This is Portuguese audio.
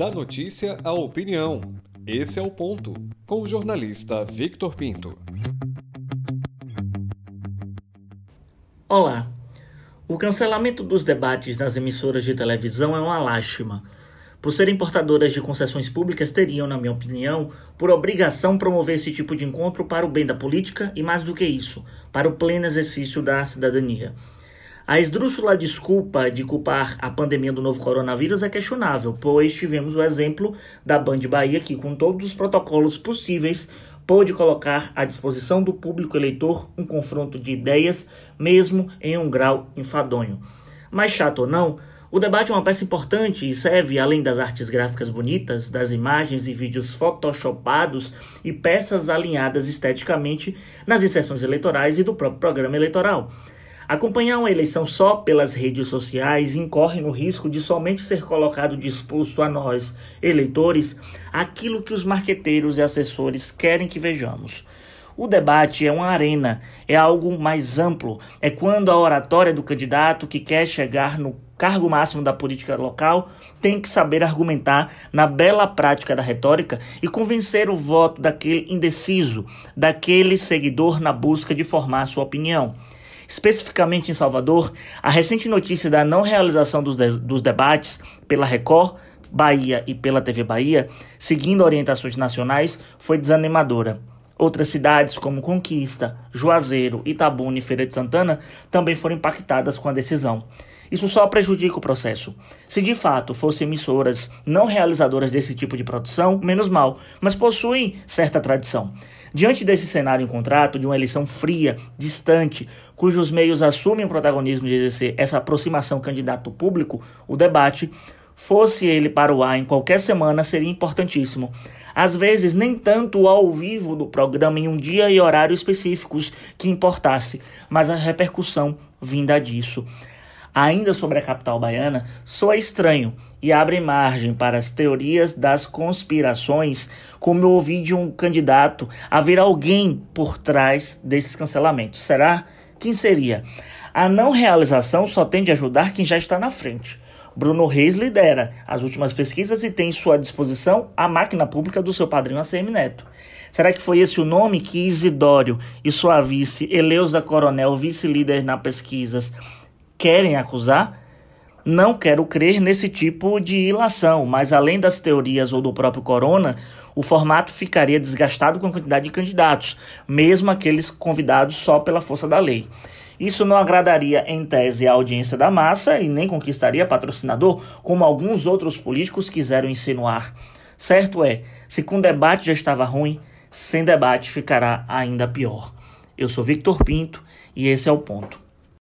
Da notícia à opinião. Esse é o ponto. Com o jornalista Victor Pinto. Olá. O cancelamento dos debates nas emissoras de televisão é uma lástima. Por serem portadoras de concessões públicas, teriam, na minha opinião, por obrigação promover esse tipo de encontro para o bem da política e, mais do que isso, para o pleno exercício da cidadania. A esdrúxula desculpa de culpar a pandemia do novo coronavírus é questionável, pois tivemos o exemplo da Band Bahia, que, com todos os protocolos possíveis, pôde colocar à disposição do público eleitor um confronto de ideias, mesmo em um grau enfadonho. Mas chato ou não, o debate é uma peça importante e serve, além das artes gráficas bonitas, das imagens e vídeos photoshopados e peças alinhadas esteticamente nas inserções eleitorais e do próprio programa eleitoral. Acompanhar uma eleição só pelas redes sociais incorre no risco de somente ser colocado disposto a nós, eleitores, aquilo que os marqueteiros e assessores querem que vejamos. O debate é uma arena, é algo mais amplo, é quando a oratória do candidato que quer chegar no cargo máximo da política local tem que saber argumentar na bela prática da retórica e convencer o voto daquele indeciso, daquele seguidor na busca de formar sua opinião. Especificamente em Salvador, a recente notícia da não realização dos, de dos debates pela Record, Bahia e pela TV Bahia, seguindo orientações nacionais, foi desanimadora. Outras cidades, como Conquista, Juazeiro, Itabuna e Feira de Santana, também foram impactadas com a decisão. Isso só prejudica o processo. Se de fato fossem emissoras não realizadoras desse tipo de produção, menos mal, mas possuem certa tradição. Diante desse cenário em contrato, de uma eleição fria, distante, cujos meios assumem o protagonismo de exercer essa aproximação candidato-público, o debate, fosse ele para o ar em qualquer semana, seria importantíssimo. Às vezes, nem tanto ao vivo do programa em um dia e horário específicos que importasse, mas a repercussão vinda disso ainda sobre a capital baiana, soa estranho e abre margem para as teorias das conspirações, como eu ouvi de um candidato haver alguém por trás desses cancelamentos. Será? Quem seria? A não realização só tende a ajudar quem já está na frente. Bruno Reis lidera as últimas pesquisas e tem em sua disposição a máquina pública do seu padrinho ACM Neto. Será que foi esse o nome que Isidório e sua vice Eleusa Coronel, vice-líder na pesquisas, querem acusar, não quero crer nesse tipo de ilação, mas além das teorias ou do próprio Corona, o formato ficaria desgastado com a quantidade de candidatos, mesmo aqueles convidados só pela força da lei. Isso não agradaria, em tese, a audiência da massa e nem conquistaria patrocinador, como alguns outros políticos quiseram insinuar. Certo é, se com debate já estava ruim, sem debate ficará ainda pior. Eu sou Victor Pinto e esse é o ponto.